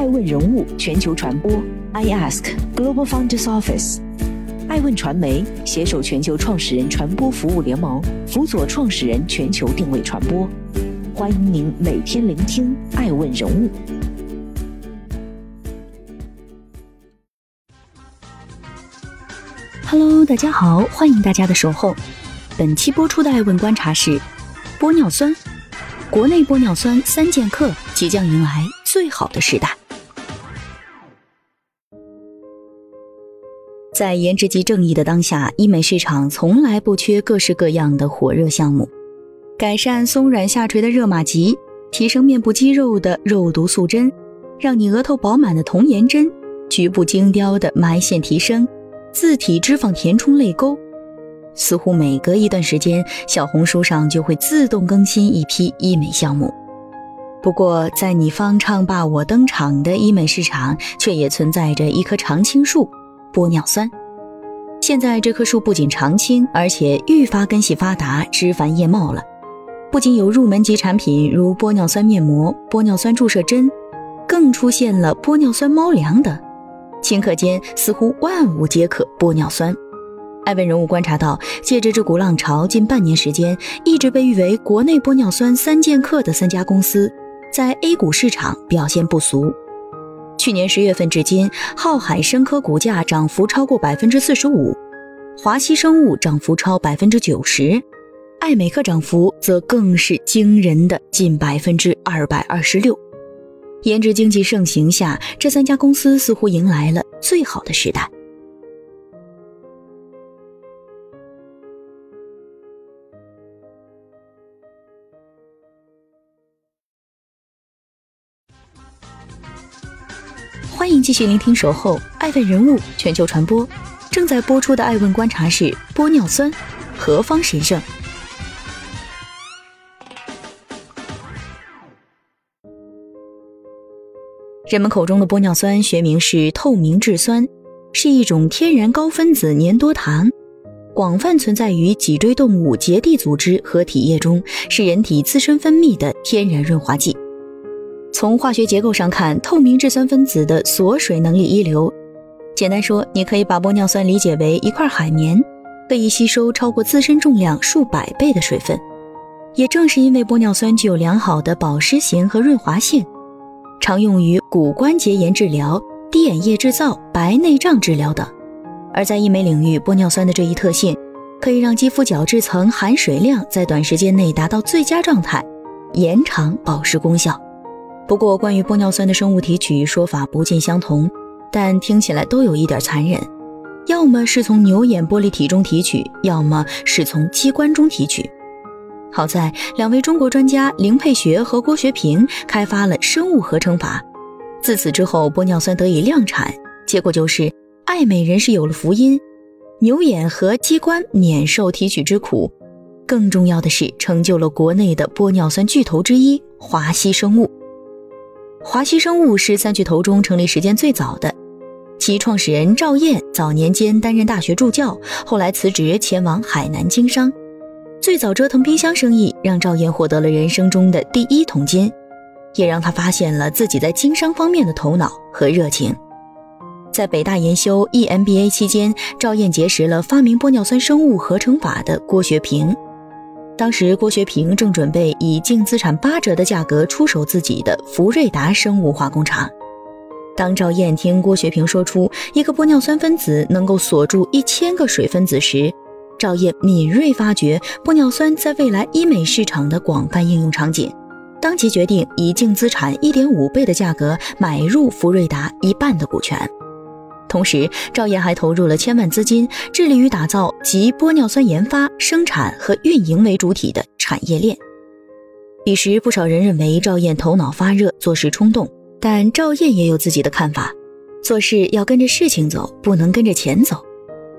爱问人物全球传播，I Ask Global Founders Office，爱问传媒携手全球创始人传播服务联盟，辅佐创始人全球定位传播。欢迎您每天聆听爱问人物。Hello，大家好，欢迎大家的守候。本期播出的爱问观察是：玻尿酸，国内玻尿酸三剑客即将迎来最好的时代。在颜值即正义的当下，医美市场从来不缺各式各样的火热项目，改善松软下垂的热玛吉，提升面部肌肉的肉毒素针，让你额头饱满的童颜针，局部精雕的埋线提升，自体脂肪填充泪沟，似乎每隔一段时间，小红书上就会自动更新一批医美项目。不过，在你方唱罢我登场的医美市场，却也存在着一棵常青树。玻尿酸，现在这棵树不仅常青，而且愈发根系发达，枝繁叶茂了。不仅有入门级产品如玻尿酸面膜、玻尿酸注射针，更出现了玻尿酸猫粮等。顷刻间，似乎万物皆可玻尿酸。艾文人物观察到，借着这股浪潮，近半年时间，一直被誉为国内玻尿酸三剑客的三家公司，在 A 股市场表现不俗。去年十月份至今，浩海生科股价涨幅超过百分之四十五，华西生物涨幅超百分之九十，爱美克涨幅则更是惊人的近百分之二百二十六。颜值经济盛行下，这三家公司似乎迎来了最好的时代。欢迎继续聆听《守候爱问人物全球传播》，正在播出的《爱问观察室》玻尿酸何方神圣？人们口中的玻尿酸学名是透明质酸，是一种天然高分子粘多糖，广泛存在于脊椎动物结缔组织和体液中，是人体自身分泌的天然润滑剂。从化学结构上看，透明质酸分子的锁水能力一流。简单说，你可以把玻尿酸理解为一块海绵，可以吸收超过自身重量数百倍的水分。也正是因为玻尿酸具有良好的保湿性和润滑性，常用于骨关节炎治疗、滴眼液制造、白内障治疗等。而在医美领域，玻尿酸的这一特性可以让肌肤角质层含水量在短时间内达到最佳状态，延长保湿功效。不过，关于玻尿酸的生物提取说法不尽相同，但听起来都有一点残忍，要么是从牛眼玻璃体中提取，要么是从肌冠中提取。好在两位中国专家林佩学和郭学平开发了生物合成法，自此之后，玻尿酸得以量产，结果就是爱美人士有了福音，牛眼和鸡冠免受提取之苦。更重要的是，成就了国内的玻尿酸巨头之一华西生物。华西生物是三巨头中成立时间最早的，其创始人赵燕早年间担任大学助教，后来辞职前往海南经商。最早折腾冰箱生意，让赵燕获得了人生中的第一桶金，也让他发现了自己在经商方面的头脑和热情。在北大研修 EMBA 期间，赵燕结识了发明玻尿酸生物合成法的郭学平。当时，郭学平正准备以净资产八折的价格出手自己的福瑞达生物化工厂。当赵燕听郭学平说出一个玻尿酸分子能够锁住一千个水分子时，赵燕敏锐发觉玻尿酸在未来医美市场的广泛应用场景，当即决定以净资产一点五倍的价格买入福瑞达一半的股权。同时，赵燕还投入了千万资金，致力于打造集玻尿酸研发、生产和运营为主体的产业链。彼时，不少人认为赵燕头脑发热、做事冲动，但赵燕也有自己的看法：做事要跟着事情走，不能跟着钱走。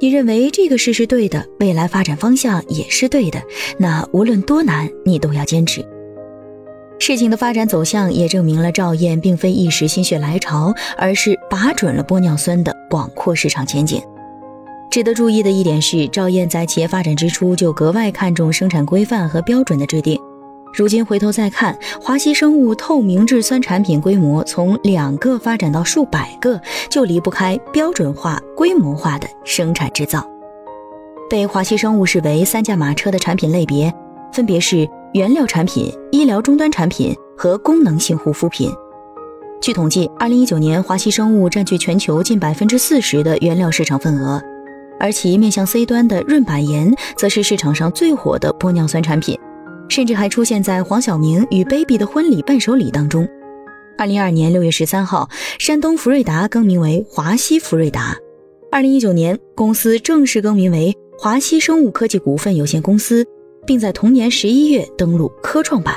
你认为这个事是对的，未来发展方向也是对的，那无论多难，你都要坚持。事情的发展走向也证明了赵燕并非一时心血来潮，而是把准了玻尿酸的广阔市场前景。值得注意的一点是，赵燕在企业发展之初就格外看重生产规范和标准的制定。如今回头再看，华西生物透明质酸产品规模从两个发展到数百个，就离不开标准化、规模化的生产制造。被华西生物视为三驾马车的产品类别，分别是原料产品、医疗终端产品和功能性护肤品。据统计，二零一九年华西生物占据全球近百分之四十的原料市场份额，而其面向 C 端的润百颜，则是市场上最火的玻尿酸产品。甚至还出现在黄晓明与 Baby 的婚礼伴手礼当中。二零二二年六月十三号，山东福瑞达更名为华西福瑞达。二零一九年，公司正式更名为华西生物科技股份有限公司，并在同年十一月登陆科创板。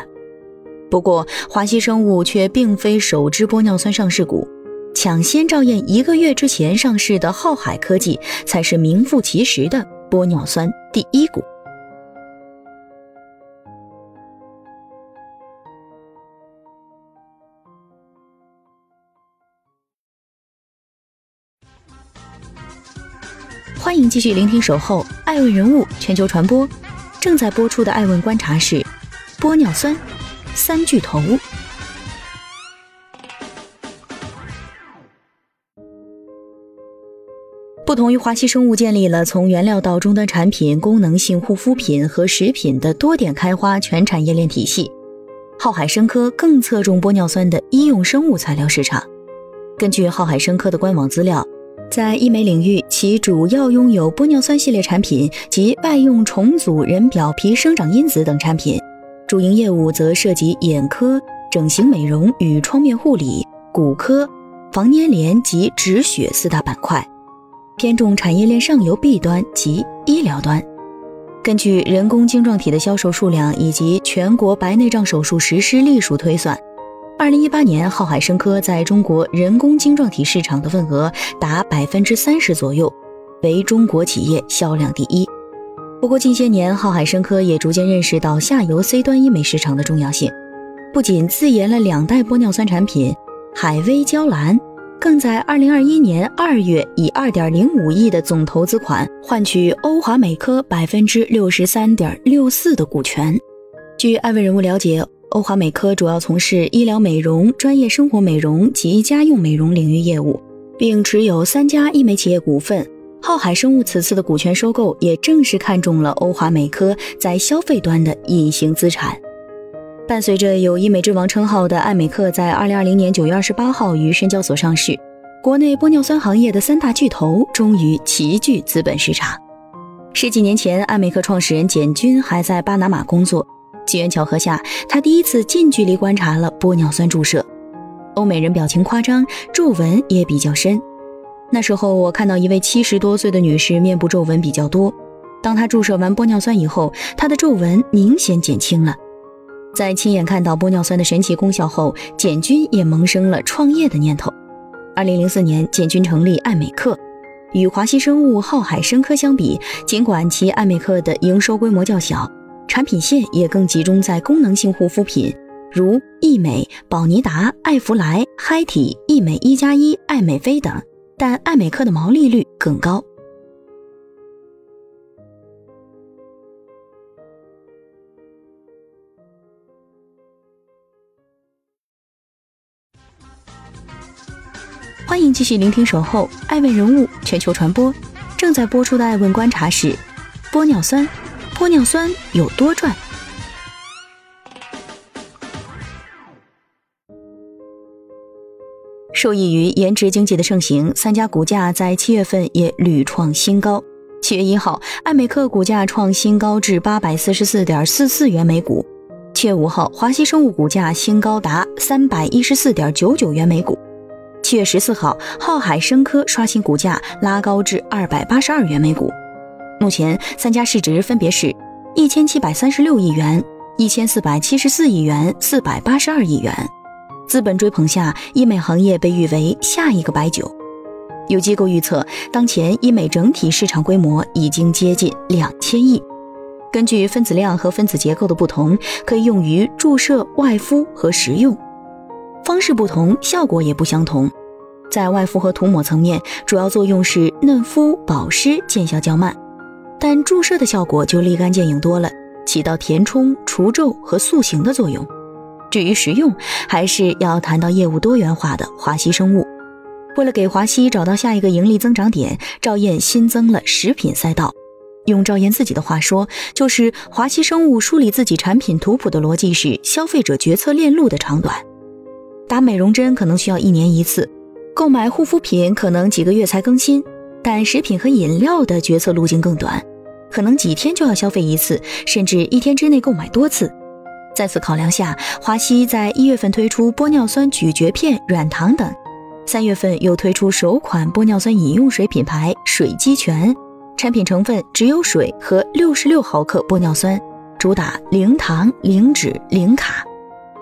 不过，华西生物却并非首支玻尿酸上市股，抢先照验一个月之前上市的浩海科技才是名副其实的玻尿酸第一股。欢迎继续聆听《守候爱问人物全球传播》，正在播出的《爱问观察》是玻尿酸三巨头。不同于华西生物建立了从原料到终端产品、功能性护肤品和食品的多点开花全产业链体系，浩海生科更侧重玻尿酸的医用生物材料市场。根据浩海生科的官网资料。在医美领域，其主要拥有玻尿酸系列产品及外用重组人表皮生长因子等产品，主营业务则涉及眼科、整形美容与创面护理、骨科、防粘连及止血四大板块，偏重产业链上游 B 端及医疗端。根据人工晶状体的销售数量以及全国白内障手术实施例数推算。二零一八年，浩海生科在中国人工晶状体市场的份额达百分之三十左右，为中国企业销量第一。不过，近些年，浩海生科也逐渐认识到下游 C 端医美市场的重要性，不仅自研了两代玻尿酸产品海薇娇兰，更在二零二一年二月以二点零五亿的总投资款换取欧华美科百分之六十三点六四的股权。据艾问人物了解。欧华美科主要从事医疗美容、专业生活美容及家用美容领域业务，并持有三家医美企业股份。浩海生物此次的股权收购，也正是看中了欧华美科在消费端的隐形资产。伴随着有“医美之王”称号的爱美克在二零二零年九月二十八号于深交所上市，国内玻尿酸行业的三大巨头终于齐聚资本市场。十几年前，爱美克创始人简军还在巴拿马工作。机缘巧合下，他第一次近距离观察了玻尿酸注射。欧美人表情夸张，皱纹也比较深。那时候我看到一位七十多岁的女士，面部皱纹比较多。当她注射完玻尿酸以后，她的皱纹明显减轻了。在亲眼看到玻尿酸的神奇功效后，简军也萌生了创业的念头。二零零四年，简军成立爱美克。与华西生物、浩海生科相比，尽管其爱美克的营收规模较小。产品线也更集中在功能性护肤品，如易美、宝妮达、爱芙莱、嗨体、易美一加一、爱美菲等，但爱美客的毛利率更高。欢迎继续聆听《守候爱问人物全球传播》，正在播出的《爱问观察》是玻尿酸。玻尿酸有多赚？受益于颜值经济的盛行，三家股价在七月份也屡创新高。七月一号，爱美克股价创新高至八百四十四点四四元每股；七月五号，华西生物股价新高达三百一十四点九九元每股；七月十四号，浩海生科刷新股价，拉高至二百八十二元每股。目前三家市值分别是一千七百三十六亿元、一千四百七十四亿元、四百八十二亿元。资本追捧下，医美行业被誉为下一个白酒。有机构预测，当前医美整体市场规模已经接近两千亿。根据分子量和分子结构的不同，可以用于注射、外敷和食用。方式不同，效果也不相同。在外敷和涂抹层面，主要作用是嫩肤、保湿，见效较慢。但注射的效果就立竿见影多了，起到填充、除皱和塑形的作用。至于实用，还是要谈到业务多元化的华西生物。为了给华西找到下一个盈利增长点，赵燕新增了食品赛道。用赵燕自己的话说，就是华西生物梳理自己产品图谱的逻辑是消费者决策链路的长短。打美容针可能需要一年一次，购买护肤品可能几个月才更新，但食品和饮料的决策路径更短，可能几天就要消费一次，甚至一天之内购买多次。在此考量下，华西在一月份推出玻尿酸咀嚼片、软糖等，三月份又推出首款玻尿酸饮用水品牌水肌泉，产品成分只有水和六十六毫克玻尿酸，主打零糖、零脂、零卡。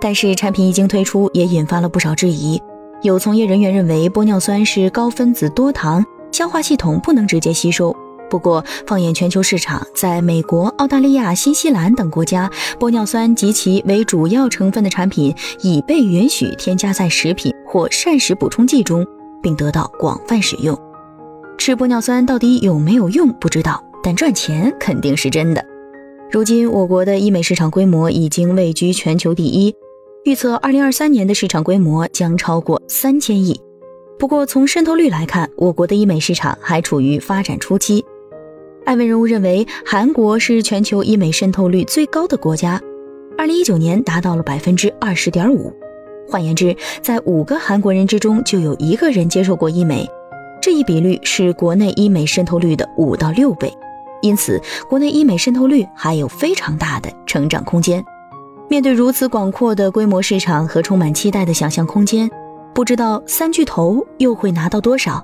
但是产品一经推出，也引发了不少质疑。有从业人员认为，玻尿酸是高分子多糖，消化系统不能直接吸收。不过，放眼全球市场，在美国、澳大利亚、新西兰等国家，玻尿酸及其为主要成分的产品已被允许添加在食品或膳食补充剂中，并得到广泛使用。吃玻尿酸到底有没有用？不知道，但赚钱肯定是真的。如今，我国的医美市场规模已经位居全球第一。预测二零二三年的市场规模将超过三千亿。不过，从渗透率来看，我国的医美市场还处于发展初期。艾问人物认为，韩国是全球医美渗透率最高的国家，二零一九年达到了百分之二十点五。换言之，在五个韩国人之中就有一个人接受过医美，这一比率是国内医美渗透率的五到六倍。因此，国内医美渗透率还有非常大的成长空间。面对如此广阔的规模市场和充满期待的想象空间，不知道三巨头又会拿到多少？